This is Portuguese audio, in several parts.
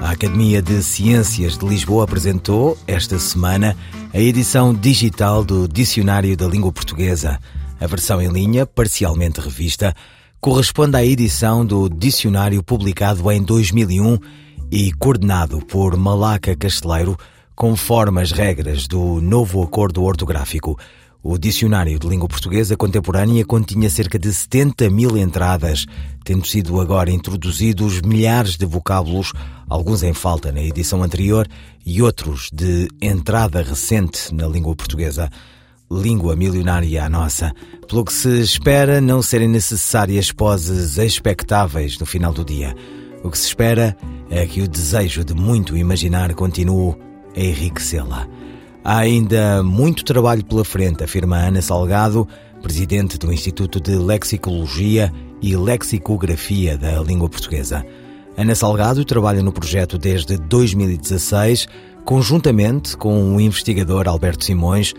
A Academia de Ciências de Lisboa apresentou, esta semana, a edição digital do Dicionário da Língua Portuguesa. A versão em linha, parcialmente revista, corresponde à edição do dicionário publicado em 2001 e coordenado por Malaca Casteleiro, conforme as regras do novo acordo ortográfico. O Dicionário de Língua Portuguesa Contemporânea continha cerca de 70 mil entradas, tendo sido agora introduzidos milhares de vocábulos, alguns em falta na edição anterior e outros de entrada recente na língua portuguesa. Língua milionária a nossa, pelo que se espera não serem necessárias poses expectáveis no final do dia. O que se espera é que o desejo de muito imaginar continue a enriquecê-la. Há ainda muito trabalho pela frente, afirma Ana Salgado, presidente do Instituto de Lexicologia e Lexicografia da Língua Portuguesa. Ana Salgado trabalha no projeto desde 2016, conjuntamente com o investigador Alberto Simões,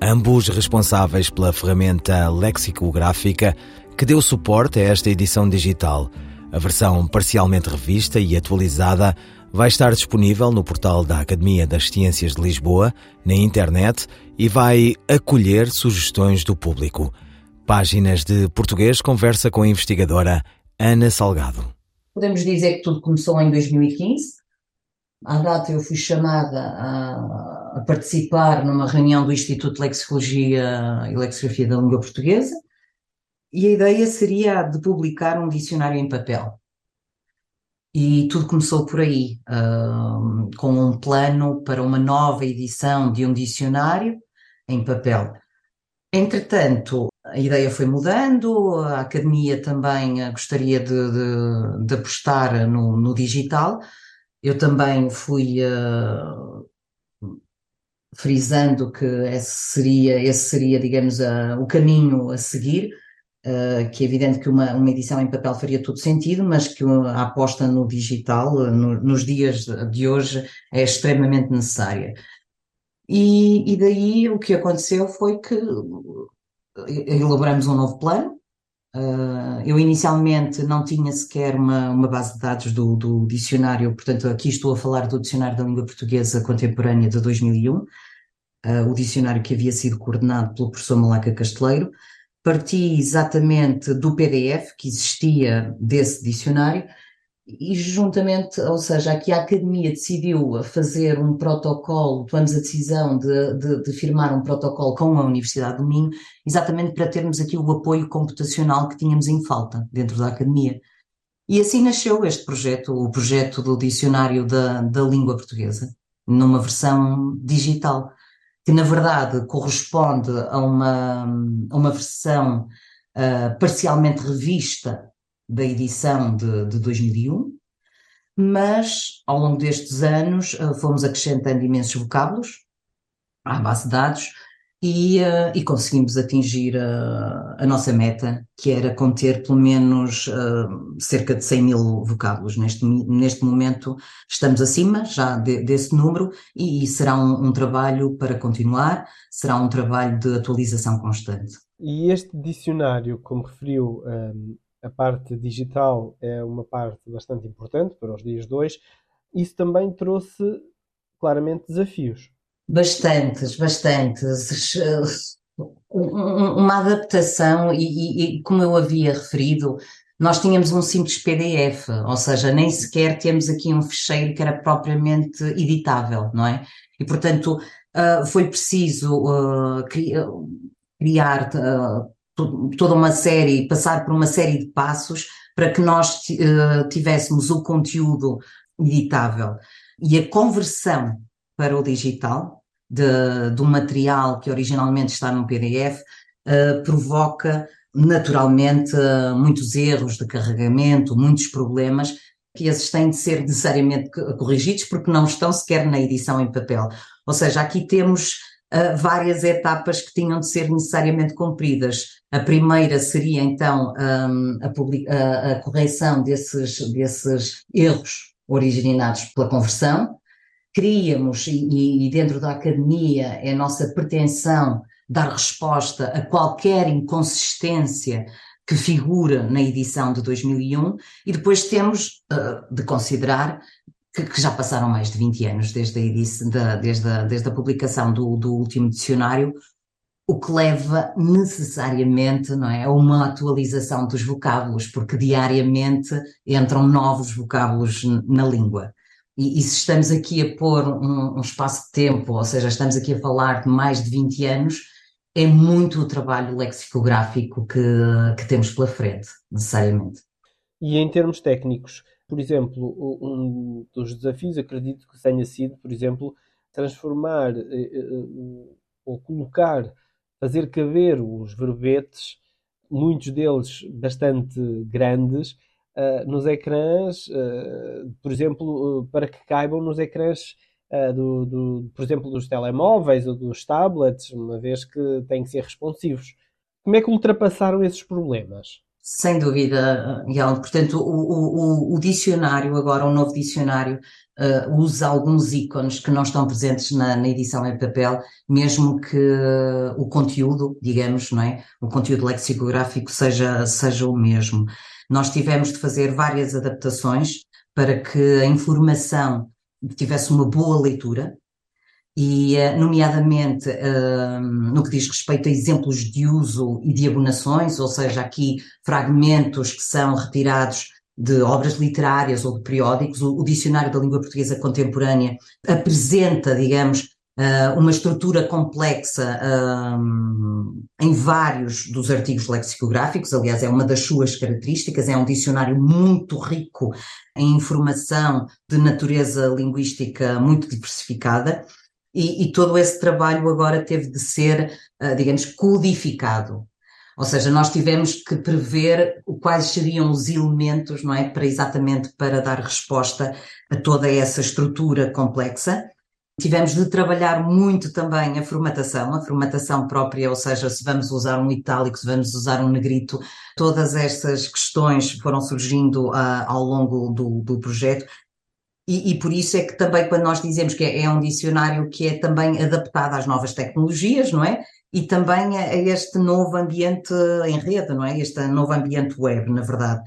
ambos responsáveis pela ferramenta lexicográfica que deu suporte a esta edição digital. A versão parcialmente revista e atualizada vai estar disponível no portal da Academia das Ciências de Lisboa, na internet e vai acolher sugestões do público. Páginas de Português conversa com a investigadora Ana Salgado. Podemos dizer que tudo começou em 2015. À data eu fui chamada a, a participar numa reunião do Instituto de Lexicologia e Lexicografia da Língua Portuguesa e a ideia seria de publicar um dicionário em papel. E tudo começou por aí, uh, com um plano para uma nova edição de um dicionário em papel. Entretanto, a ideia foi mudando, a academia também gostaria de, de, de apostar no, no, digital. Eu também fui uh, frisando que esse seria, esse seria digamos, uh, o caminho a seguir Uh, que é evidente que uma, uma, edição em papel faria todo sentido, mas que a aposta no digital, no, nos dias de hoje, é extremamente necessária. E, e, daí o que aconteceu foi que elaboramos um novo plano. Uh, eu inicialmente não tinha sequer uma, uma base de dados do, do, dicionário, portanto, aqui estou a falar do Dicionário da Língua Portuguesa Contemporânea de 2001, uh, o dicionário que havia sido coordenado pelo professor Malaca Casteleiro parti exatamente do PDF que existia desse dicionário e juntamente, ou seja, aqui a Academia decidiu fazer um protocolo, tomamos a decisão de, de, de, firmar um protocolo com a Universidade do Minho, exatamente para termos aqui o apoio computacional que tínhamos em falta dentro da Academia. E assim nasceu este projeto, o projeto do Dicionário da, da Língua Portuguesa, numa versão digital que na verdade corresponde a uma, a uma versão uh, parcialmente revista da edição de, de 2001, mas ao longo destes anos uh, fomos acrescentando imensos vocábulos à base de dados e, uh, e conseguimos atingir a, a, nossa meta, que era conter pelo menos uh, cerca de 100 mil vocábulos. Neste, neste momento estamos acima já de, desse número e, e será um, um, trabalho para continuar, será um trabalho de atualização constante. E este dicionário, como referiu, ehm, a parte digital é uma parte bastante importante para os dias de hoje. Isso também trouxe claramente desafios Bastantes, bastantes. Uma adaptação, e, e, como eu havia referido, nós tínhamos um simples PDF, ou seja, nem sequer temos aqui um fecheiro que era propriamente editável, não é? E, portanto, uh, foi preciso uh, criar uh, toda uma série, passar por uma série de passos para que nós tivéssemos o conteúdo editável. E a conversão para o digital, de, do material que originalmente está no PDF, uh, eh, provoca naturalmente uh, muitos erros de carregamento, muitos problemas, que esses têm de ser necessariamente corrigidos porque não estão sequer na edição em papel. Ou seja, aqui temos uh, várias etapas que tinham de ser necessariamente cumpridas. A primeira seria então um, a, a, a, correção desses, desses erros originados pela conversão. Queríamos, e, e dentro da academia é a nossa pretensão dar resposta a qualquer inconsistência que figura na edição de 2001, e depois temos uh, de considerar que, que, já passaram mais de 20 anos desde a, edição, da, desde a, desde a publicação do, do último dicionário, o que leva necessariamente não é, a uma atualização dos vocábulos, porque diariamente entram novos vocábulos na língua. E, e se estamos aqui a pôr um, um, espaço de tempo, ou seja, estamos aqui a falar de mais de 20 anos, é muito o trabalho lexicográfico que, que temos pela frente, necessariamente. E em termos técnicos, por exemplo, um dos desafios acredito que tenha sido, por exemplo, transformar eh, eh, ou colocar, fazer caber os verbetes, muitos deles bastante grandes, eh, nos ecrãs, por exemplo, para que caibam nos ecrãs uh, do, do, por exemplo, dos telemóveis ou dos tablets, uma vez que têm que ser responsivos. Como é que ultrapassaram esses problemas? Sem dúvida, Guilherme. Portanto, o, o, o, dicionário, agora, o novo dicionário, uh, usa alguns ícones que não estão presentes na, na, edição em papel, mesmo que o conteúdo, digamos, não é? O conteúdo lexicográfico seja, seja o mesmo. Nós tivemos de fazer várias adaptações para que a informação tivesse uma boa leitura, e, eh, nomeadamente, uh, no que diz respeito a exemplos de uso e de abonações, ou seja, aqui fragmentos que são retirados de obras literárias ou de periódicos, o Dicionário da Língua Portuguesa Contemporânea apresenta, digamos, uh, uma estrutura complexa uh, em vários dos artigos lexicográficos, aliás, é uma das suas características, é um dicionário muito rico em informação de natureza linguística muito diversificada. E, e todo esse trabalho agora teve de ser, uh, digamos, codificado, ou seja, nós tivemos que prever quais seriam os elementos, não é, para exatamente para dar resposta a toda essa estrutura complexa Tivemos de trabalhar muito também a formatação, a formatação própria, ou seja, se vamos usar um itálico, se vamos usar um negrito, todas estas questões foram surgindo uh, ao longo do, do projeto. E, e, por isso é que também quando nós dizemos que é, é, um dicionário que é também adaptado às novas tecnologias, não é? E também a, a este novo ambiente em rede, não é? Este novo ambiente web, na verdade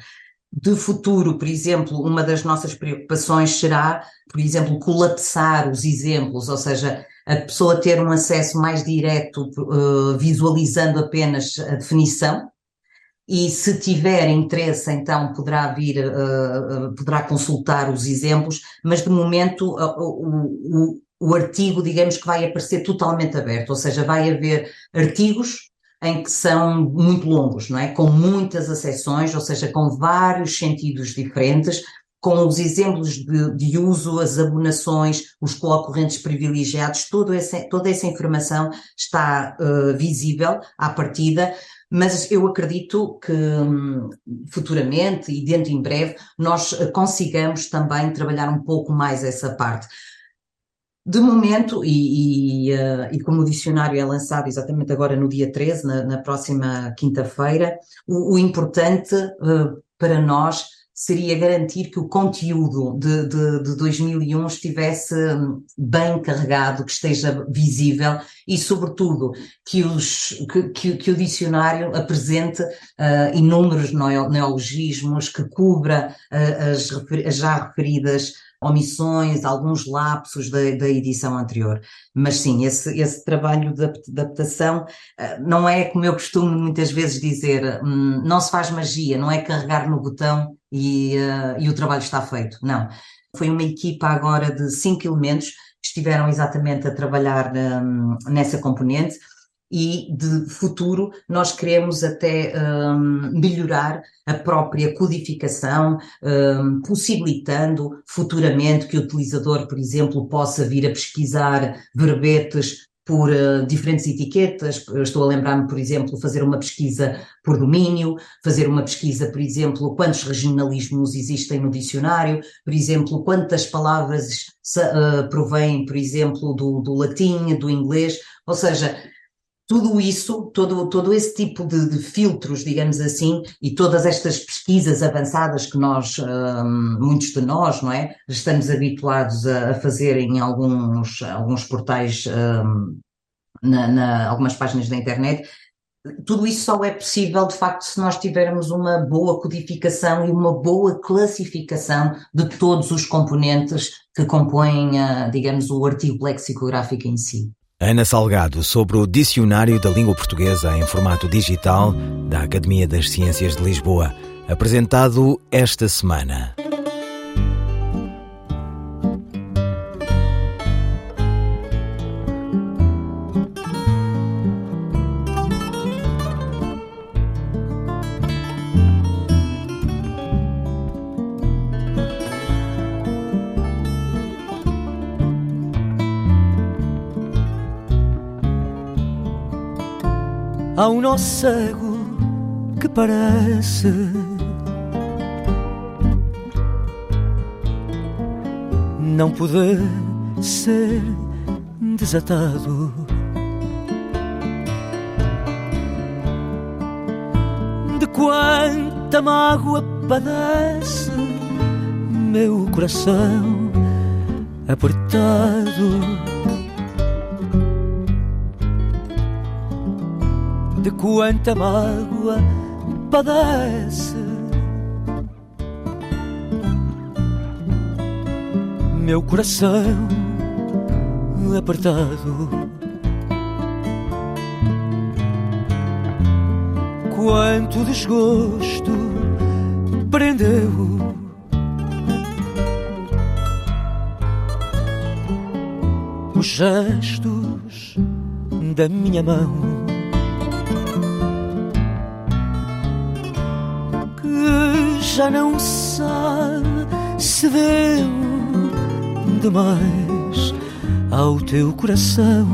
de futuro, por exemplo, uma das nossas preocupações será, por exemplo, colapsar os exemplos, ou seja, a pessoa ter um acesso mais direto, uh, visualizando apenas a definição, e se tiver interesse, então poderá vir, uh, uh, poderá consultar os exemplos, mas de momento o, o, o artigo, digamos que vai aparecer totalmente aberto, ou seja, vai haver artigos em que são muito longos, não é? Com muitas acessões, ou seja, com vários sentidos diferentes, com os exemplos de, de uso, as abonações, os coocorrentes privilegiados, toda essa, toda essa informação está uh, visível à partida, mas eu acredito que um, futuramente e dentro em breve nós consigamos também trabalhar um pouco mais essa parte. De momento, e, e, uh, e, como o dicionário é lançado exatamente agora no dia 13, na, na próxima quinta-feira, o, o, importante uh, para nós seria garantir que o conteúdo de, de, de 2001 estivesse hum, bem carregado, que esteja visível e, sobretudo, que, os, que, que, que o dicionário apresente uh, inúmeros neologismos, que cubra as, as já referidas omissões, alguns lapsos da, da edição anterior. Mas sim, esse, esse trabalho de adaptação eh, não é como eu costumo muitas vezes dizer, hum, não se faz magia, não é carregar no botão e, uh, e o trabalho está feito. Não. Foi uma equipa agora de cinco elementos que estiveram exatamente a trabalhar um, nessa componente e de futuro nós queremos até um, melhorar a própria codificação, um, possibilitando futuramente que o utilizador, por exemplo, possa vir a pesquisar verbetes por uh, diferentes etiquetas. estou a lembrar-me, por exemplo, fazer uma pesquisa por domínio, fazer uma pesquisa, por exemplo, quantos regionalismos existem no dicionário, por exemplo, quantas palavras uh, provêm, por exemplo, do, do latim, do inglês. Ou seja, tudo isso, todo, todo esse tipo de, de, filtros, digamos assim, e todas estas pesquisas avançadas que nós, um, muitos de nós, não é, estamos habituados a, a fazer em alguns, alguns portais, um, na, na, algumas páginas da internet, tudo isso só é possível, de facto, se nós tivermos uma boa codificação e uma boa classificação de todos os componentes que compõem, digamos, o artigo lexicográfico em si. Ana Salgado sobre o Dicionário da Língua Portuguesa em formato digital da Academia das Ciências de Lisboa, apresentado esta semana. Nó cego que parece não poder ser desatado. De quanta mágoa padece meu coração apertado. De quanta mágoa padece. Meu coração apertado. Quanto desgosto prendeu. Os gestos da minha mão já não sabe se deu demais ao teu coração.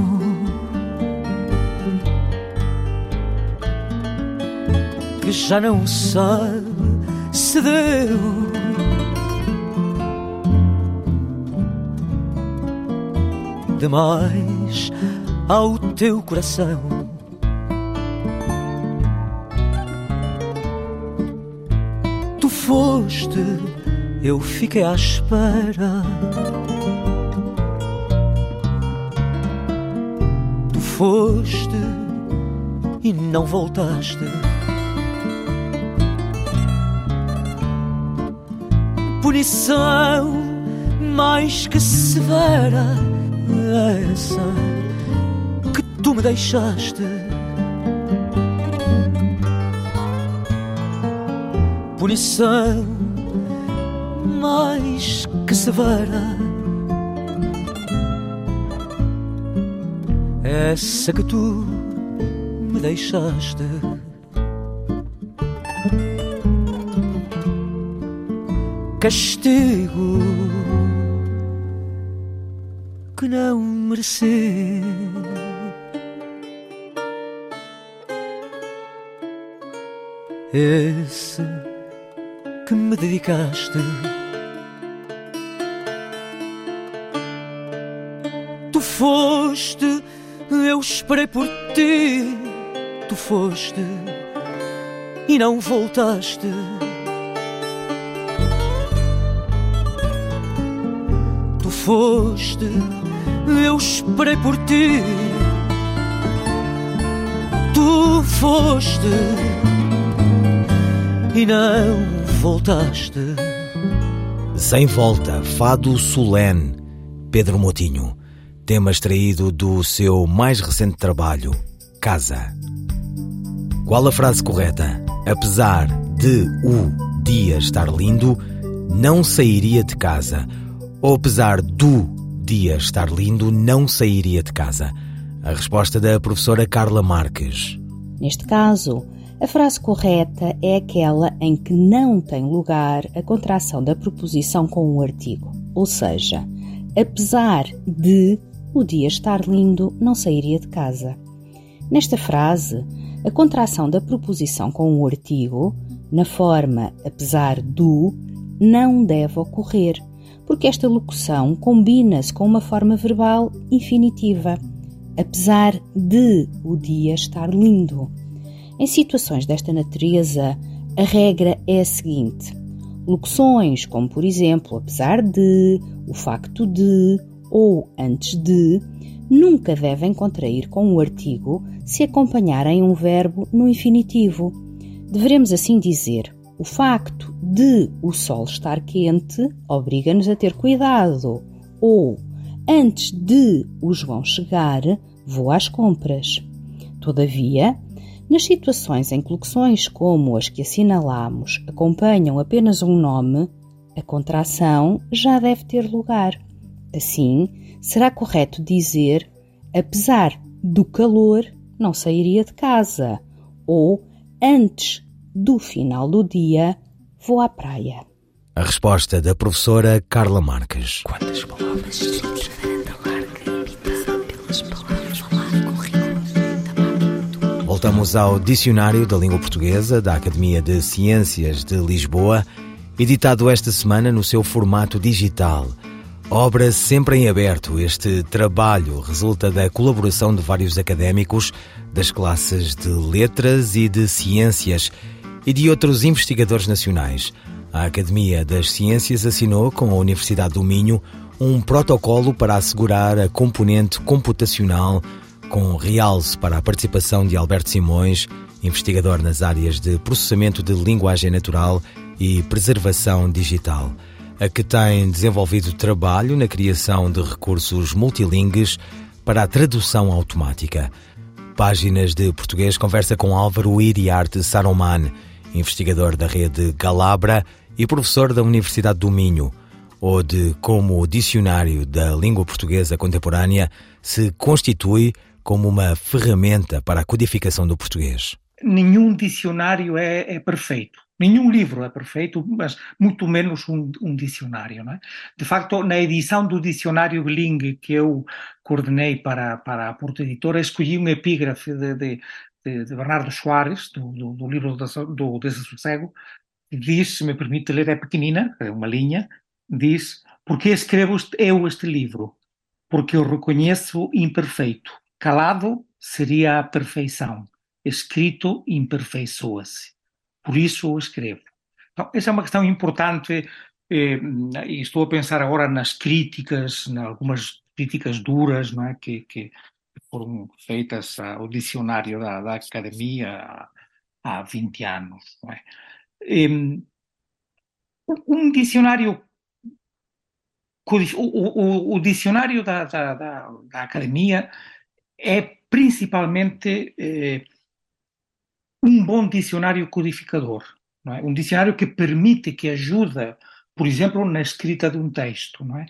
Que já não sabe se deu demais ao teu coração. Foste, eu fiquei à espera. Tu foste e não voltaste. Punição mais que severa, essa que tu me deixaste. Punição mais que severa. Essa que tu me deixaste. Castigo que não mereci. Esse que me dedicaste. Tu foste, eu esperei por ti. Tu foste e não voltaste. Tu foste, eu esperei por ti. Tu foste e não voltaste. Sem volta, Fado Solene, Pedro Motinho. Tema extraído do seu mais recente trabalho, Casa. Qual a frase correta? Apesar de o dia estar lindo, não sairia de casa. Ou apesar do dia estar lindo, não sairia de casa. A resposta da professora Carla Marques. Neste caso, a frase correta é aquela em que não tem lugar a contração da proposição com o artigo, ou seja, apesar de o dia estar lindo, não sairia de casa. Nesta frase, a contração da proposição com o artigo, na forma apesar do, não deve ocorrer, porque esta locução combina-se com uma forma verbal infinitiva, apesar de o dia estar lindo. Em situações desta natureza, a regra é a seguinte: locuções como, por exemplo, apesar de, o facto de ou antes de, nunca devem contrair com o artigo se acompanharem um verbo no infinitivo. Deveremos assim dizer: o facto de o sol estar quente obriga-nos a ter cuidado. Ou, antes de o João chegar, vou às compras. Todavia, nas situações em que locuções como as que assinalamos acompanham apenas um nome, a contração já deve ter lugar. Assim, será correto dizer apesar do calor, não sairia de casa, ou antes do final do dia, vou à praia. A resposta da professora Carla Marques. Quantas palavras? Voltamos ao Dicionário da Língua Portuguesa da Academia de Ciências de Lisboa, editado esta semana no seu formato digital. Obra sempre em aberto, este trabalho resulta da colaboração de vários académicos das classes de Letras e de Ciências e de outros investigadores nacionais. A Academia das Ciências assinou com a Universidade do Minho um protocolo para assegurar a componente computacional com realce para a participação de Alberto Simões, investigador nas áreas de processamento de linguagem natural e preservação digital, a que tem desenvolvido trabalho na criação de recursos multilingues para a tradução automática. Páginas de Português conversa com Álvaro Iriarte Saroman, investigador da rede Galabra e professor da Universidade do Minho, ou de como o Dicionário da Língua Portuguesa Contemporânea se constitui como uma ferramenta para a codificação do português? Nenhum dicionário é, é perfeito. Nenhum livro é perfeito, mas muito menos um, um dicionário. É? De facto, na edição do dicionário bilingue que eu coordenei para, para a Porta Editora, escolhi um epígrafe de, de, de Bernardo Soares, do, do, do livro do Desassossego, que diz, se me permite ler, é pequenina, é uma linha, diz, porque escrevo eu este livro? Porque eu reconheço imperfeito Calado seria a perfeição, escrito imperfeiçoa-se. Por isso o escrevo. Então, essa é uma questão importante eh, e estou a pensar agora nas críticas, em algumas críticas duras não é? que, que foram feitas ao dicionário da, da academia há, há 20 anos. Não é? um dicionário o, o, o, dicionário da, da, da, da academia é principalmente eh, um bom dicionário codificador. É? Um dicionário que permite, que ajuda, por exemplo, na escrita de um texto. É?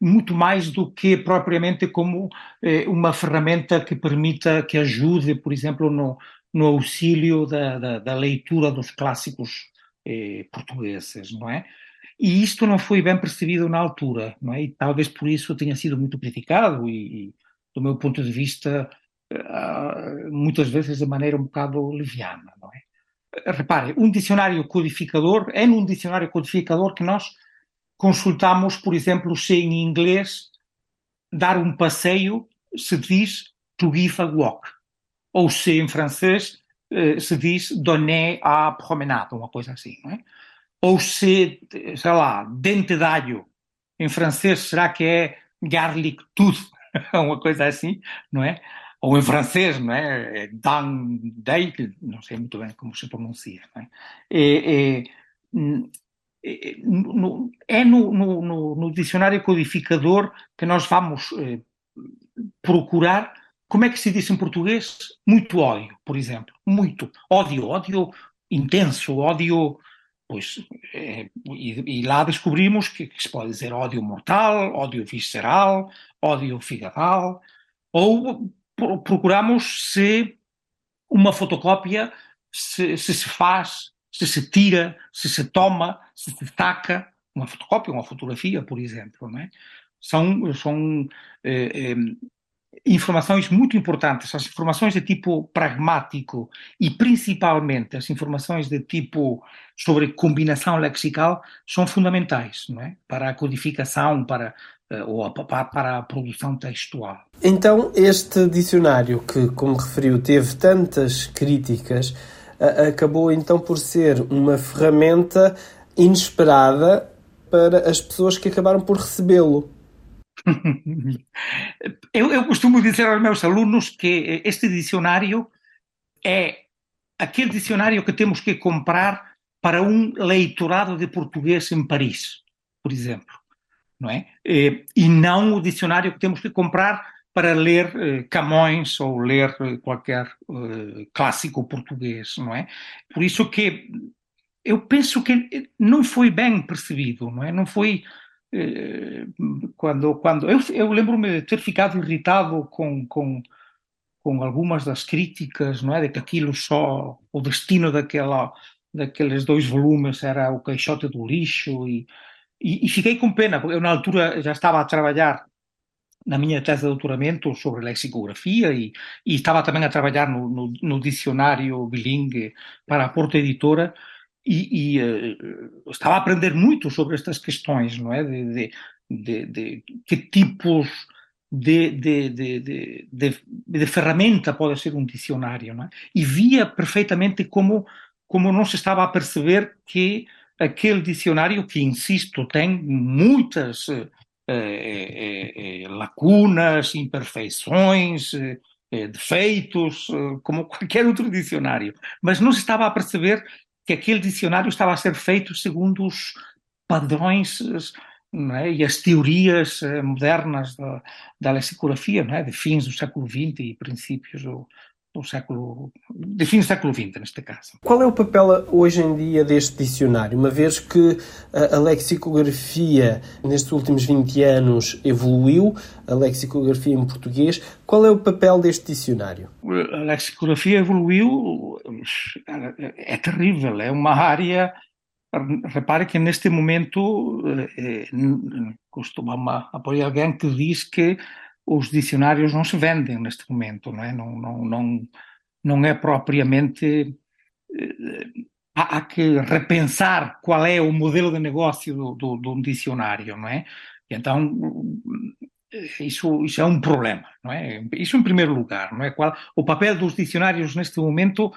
Muito mais do que propriamente como eh, uma ferramenta que permita, que ajude, por exemplo, no, no auxílio da, da, da leitura dos clássicos eh, portugueses, não é? E isto não foi bem percebido na altura, não é? E talvez por isso tenha sido muito criticado e, do meu ponto de vista, eh, muitas vezes de maneira um bocado leviana, não é? Repare, um dicionário codificador, é num dicionário codificador que nós consultamos, por exemplo, se em inglês dar um passeio se diz to give a walk, ou se em francês eh, se diz donner à promenade, uma coisa assim, não é? Ou se, sei lá, dente d'alho, em francês será que é garlic tooth, uma coisa assim, não é? Ou em francês, não é? é Dan Dale, não sei muito bem como se pronuncia, não é? É, é, é, no, é no, no, no, dicionário codificador que nós vamos eh, procurar como é que se diz em português muito ódio, por exemplo. Muito. Ódio, ódio intenso, ódio Pois, é, e, e, lá descobrimos que, que, se pode dizer ódio mortal, ódio visceral, ódio figadal, ou procuramos se uma fotocópia se, se, se faz, se se tira, se se toma, se se taca, uma fotocópia, uma fotografia, por exemplo, não é? São, são eh, eh, informações muito importantes, as informações de tipo pragmático e principalmente as informações de tipo sobre combinação lexical são fundamentais, não é? Para a codificação, para eh, ou para a produção textual. Então, este dicionário que, como referiu, teve tantas críticas, acabou então por ser uma ferramenta inesperada para as pessoas que acabaram por recebê-lo. Eu, eu costumo dizer aos meus alunos que este dicionário é aquele dicionário que temos que comprar para um leitorado de português em Paris, por exemplo, não é? E não o dicionário que temos que comprar para ler eh, Camões ou ler eh, qualquer eh, clássico português, não é? Por isso que eu penso que não foi bem percebido, não é? Não foi quando quando eu, eu lembro-me de ter ficado irritado com, com com algumas das críticas, não é, de que aquilo só o destino daquela daqueles dois volumes era o Queixote do lixo e, e, e fiquei com pena porque eu na altura já estava a trabalhar na minha tese de doutoramento sobre lexicografia e, e estava também a trabalhar no, no, no dicionário bilingue para a Porta Editora e, e uh, estava a aprender muito sobre estas questões, não é? De, de, de, de que tipos de, ferramenta pode ser um dicionário, não é? E via perfeitamente como, como não se estava a perceber que aquele dicionário, que insisto, tem muitas uh, uh, lacunas, imperfeições, defeitos, como qualquer outro dicionário, mas não se estava a perceber que aquele dicionário estava a ser feito segundo os padrões é? e as teorias eh, modernas da, da lexicografia é? de fins do século XX e princípios do, do século, de fim do século XX, neste caso. Qual é o papel hoje em dia deste dicionário, uma vez que a lexicografia nestes últimos 20 anos evoluiu, a lexicografia em português, qual é o papel deste dicionário? A lexicografia evoluiu, é terrível, é uma área Repare que neste momento eh, costuma apoiar alguém que diz que os dicionários não se vendem neste momento, não é? Não, não, não, não é propriamente. Eh, há, que repensar qual é o modelo de negócio do, do, de um dicionário, não é? Então isso, isso é um problema, não é? Isso em primeiro lugar, não é? Qual, o papel dos dicionários neste momento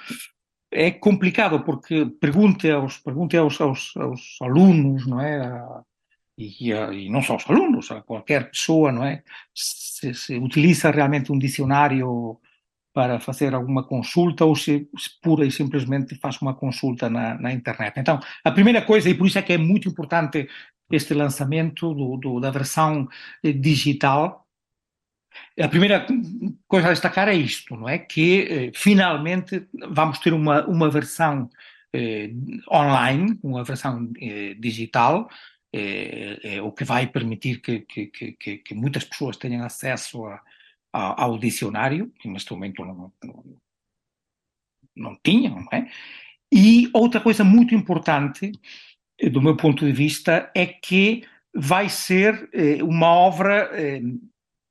é complicado porque pergunte aos, pergunte aos, aos, aos alunos, não é? E, e, não só os alunos, qualquer pessoa, não é? Se, se, utiliza realmente um dicionário para fazer alguma consulta ou se, se pura e simplesmente faz uma consulta na, na, internet. Então, a primeira coisa, e por isso é que é muito importante este lançamento do, do, da versão eh, digital, a primeira coisa a destacar é isto, não é? Que eh, finalmente vamos ter uma, uma versão eh, online, uma versão eh, digital, é, é, o que vai permitir que, que, que, que, muitas pessoas tenham acesso a, a, ao dicionário, que neste momento não, não, não tinham, não é? E outra coisa muito importante, eh, do meu ponto de vista, é que vai ser uma obra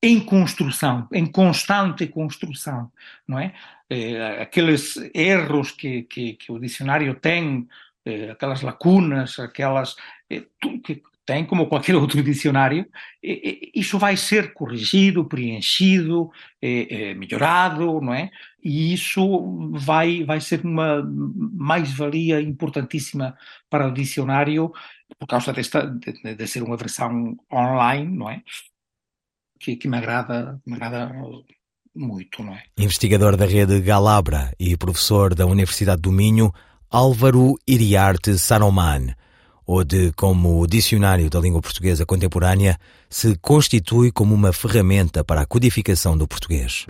em construção, em constante construção, não é? Aqueles erros que, que, que, o dicionário tem aquelas lacunas, aquelas eh, que tem como qualquer outro dicionário, isso vai ser corrigido, preenchido, eh, melhorado, não é? E isso vai, vai ser uma mais-valia importantíssima para o dicionário, por causa desta, de, de ser uma versão online, não é? Que, que me agrada, me agrada muito, não é? Investigador da rede Galabra e professor da Universidade do Minho, Álvaro Iriarte Saroman, ou de como o Dicionário da Língua Portuguesa Contemporânea se constitui como uma ferramenta para a codificação do português.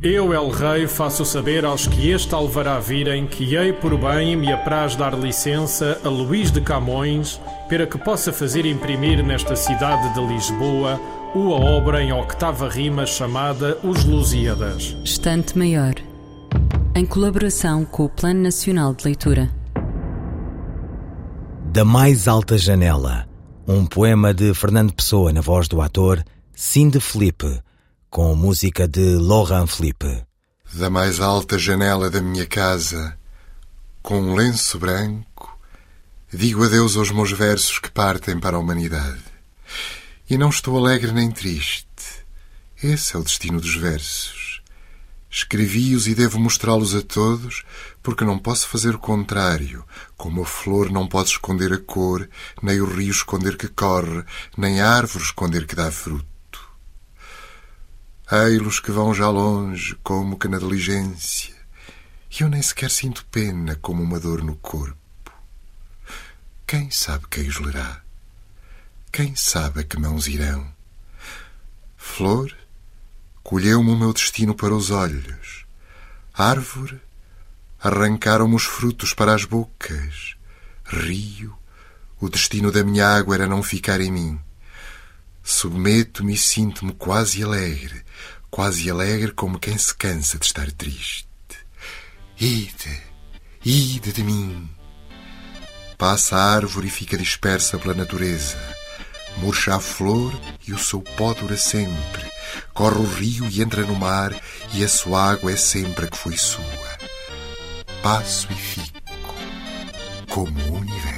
Eu, El Rei, faço saber aos que este alvará virem que hei por bem me apraz dar licença a Luís de Camões para que possa fazer imprimir nesta cidade de Lisboa uma obra em octava rima chamada Os Lusíadas. Estante Maior em colaboração com o Plano Nacional de Leitura. Da Mais Alta Janela, um poema de Fernando Pessoa na voz do ator Cinde Felipe, com música de Laurent Philippe. Da mais alta janela da minha casa, com um lenço branco, digo adeus aos meus versos que partem para a humanidade. E não estou alegre nem triste. Esse é o destino dos versos. Escrevi-os e devo mostrá-los a todos, porque não posso fazer o contrário. Como a flor não pode esconder a cor, nem o rio esconder que corre, nem a árvore esconder que dá fruto. Ei-los que vão já longe, como que na diligência, e eu nem sequer sinto pena como uma dor no corpo. Quem sabe quem os lerá? Quem sabe a que mãos irão? Flor, colheu-me o meu destino para os olhos. Árvore, arrancaram-me os frutos para as bocas. Rio, o destino da minha água era não ficar em mim. Submeto-me e sinto-me quase alegre, quase alegre como quem se cansa de estar triste. Ide, ide de mim. Passa a árvore e fica dispersa pela natureza. Murcha a flor e o seu pó dura sempre. Corre o rio e entra no mar e a sua água é sempre que foi sua. Passo e fico como o universo.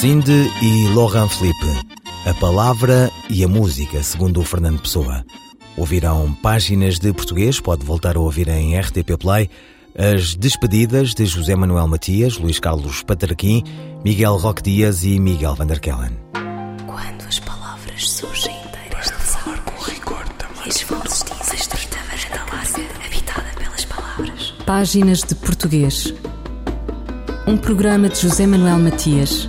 Cindy e Laurent Philippe. A palavra e a música, segundo o Fernando Pessoa. Ouvirão páginas de português, pode voltar a ouvir em RTP Play, as despedidas de José Manuel Matias, Luís Carlos Patraquim, Miguel Roque Dias e Miguel Vanderkellen. Quando as palavras surgem inteiras de falar com rigor também. E estreita larga, habitada pelas palavras. Páginas de português. Um programa de José Manuel Matias,